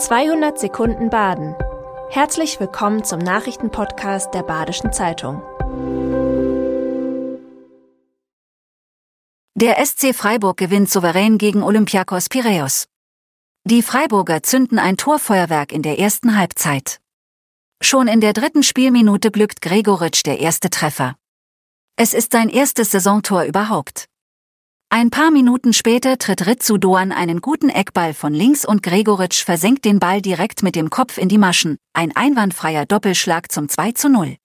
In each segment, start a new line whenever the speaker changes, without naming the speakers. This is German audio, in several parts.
200 Sekunden Baden. Herzlich willkommen zum Nachrichtenpodcast der Badischen Zeitung.
Der SC Freiburg gewinnt souverän gegen Olympiakos Piräus. Die Freiburger zünden ein Torfeuerwerk in der ersten Halbzeit. Schon in der dritten Spielminute glückt Gregoritsch der erste Treffer. Es ist sein erstes Saisontor überhaupt. Ein paar Minuten später tritt Ritsu Doan einen guten Eckball von links und Gregoritsch versenkt den Ball direkt mit dem Kopf in die Maschen, ein einwandfreier Doppelschlag zum 2 zu 0.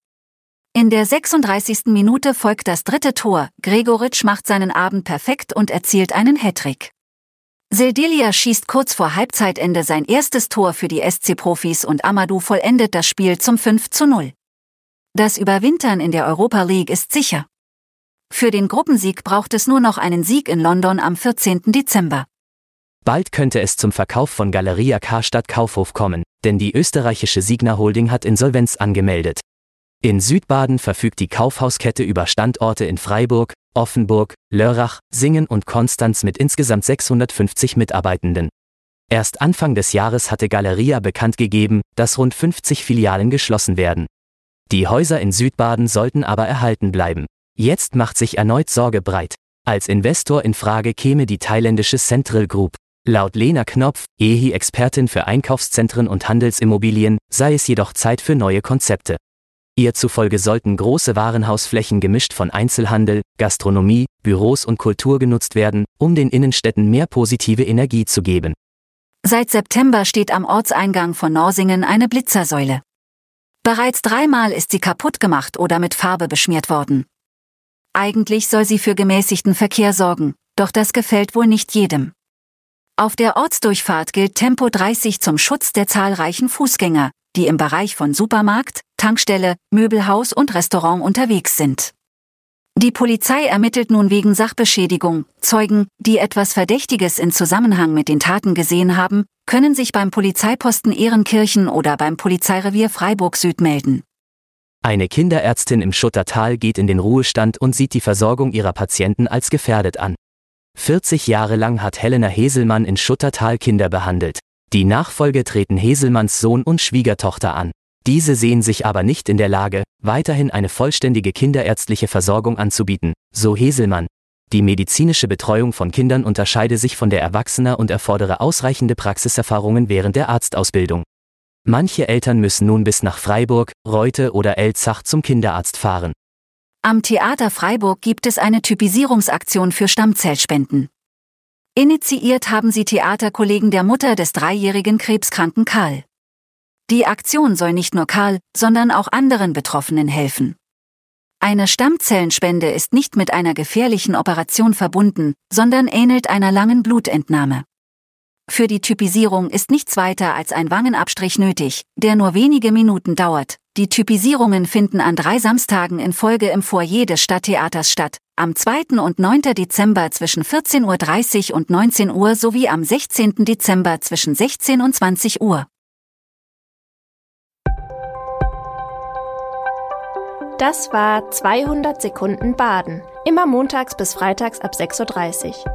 In der 36. Minute folgt das dritte Tor, Gregoritsch macht seinen Abend perfekt und erzielt einen Hattrick. Sildilia schießt kurz vor Halbzeitende sein erstes Tor für die SC-Profis und Amadou vollendet das Spiel zum 5 zu 0. Das Überwintern in der Europa League ist sicher. Für den Gruppensieg braucht es nur noch einen Sieg in London am 14. Dezember.
Bald könnte es zum Verkauf von Galeria Karstadt Kaufhof kommen, denn die österreichische Signa Holding hat Insolvenz angemeldet. In Südbaden verfügt die Kaufhauskette über Standorte in Freiburg, Offenburg, Lörrach, Singen und Konstanz mit insgesamt 650 Mitarbeitenden. Erst Anfang des Jahres hatte Galeria bekannt gegeben, dass rund 50 Filialen geschlossen werden. Die Häuser in Südbaden sollten aber erhalten bleiben. Jetzt macht sich erneut Sorge breit. Als Investor in Frage käme die thailändische Central Group. Laut Lena Knopf, EHI-Expertin für Einkaufszentren und Handelsimmobilien, sei es jedoch Zeit für neue Konzepte. Ihr zufolge sollten große Warenhausflächen gemischt von Einzelhandel, Gastronomie, Büros und Kultur genutzt werden, um den Innenstädten mehr positive Energie zu geben.
Seit September steht am Ortseingang von Norsingen eine Blitzersäule. Bereits dreimal ist sie kaputt gemacht oder mit Farbe beschmiert worden. Eigentlich soll sie für gemäßigten Verkehr sorgen, doch das gefällt wohl nicht jedem. Auf der Ortsdurchfahrt gilt Tempo 30 zum Schutz der zahlreichen Fußgänger, die im Bereich von Supermarkt, Tankstelle, Möbelhaus und Restaurant unterwegs sind. Die Polizei ermittelt nun wegen Sachbeschädigung. Zeugen, die etwas Verdächtiges in Zusammenhang mit den Taten gesehen haben, können sich beim Polizeiposten Ehrenkirchen oder beim Polizeirevier Freiburg Süd melden.
Eine Kinderärztin im Schuttertal geht in den Ruhestand und sieht die Versorgung ihrer Patienten als gefährdet an. 40 Jahre lang hat Helena Heselmann in Schuttertal Kinder behandelt. Die Nachfolge treten Heselmanns Sohn und Schwiegertochter an. Diese sehen sich aber nicht in der Lage, weiterhin eine vollständige kinderärztliche Versorgung anzubieten, so Heselmann. Die medizinische Betreuung von Kindern unterscheide sich von der Erwachsener und erfordere ausreichende Praxiserfahrungen während der Arztausbildung. Manche Eltern müssen nun bis nach Freiburg, Reute oder Elzach zum Kinderarzt fahren.
Am Theater Freiburg gibt es eine Typisierungsaktion für Stammzellspenden. Initiiert haben sie Theaterkollegen der Mutter des dreijährigen krebskranken Karl. Die Aktion soll nicht nur Karl, sondern auch anderen Betroffenen helfen. Eine Stammzellenspende ist nicht mit einer gefährlichen Operation verbunden, sondern ähnelt einer langen Blutentnahme. Für die Typisierung ist nichts weiter als ein Wangenabstrich nötig, der nur wenige Minuten dauert. Die Typisierungen finden an drei Samstagen in Folge im Foyer des Stadttheaters statt, am 2. und 9. Dezember zwischen 14.30 Uhr und 19 Uhr sowie am 16. Dezember zwischen 16 und 20 Uhr.
Das war 200 Sekunden Baden. Immer montags bis freitags ab 6.30 Uhr.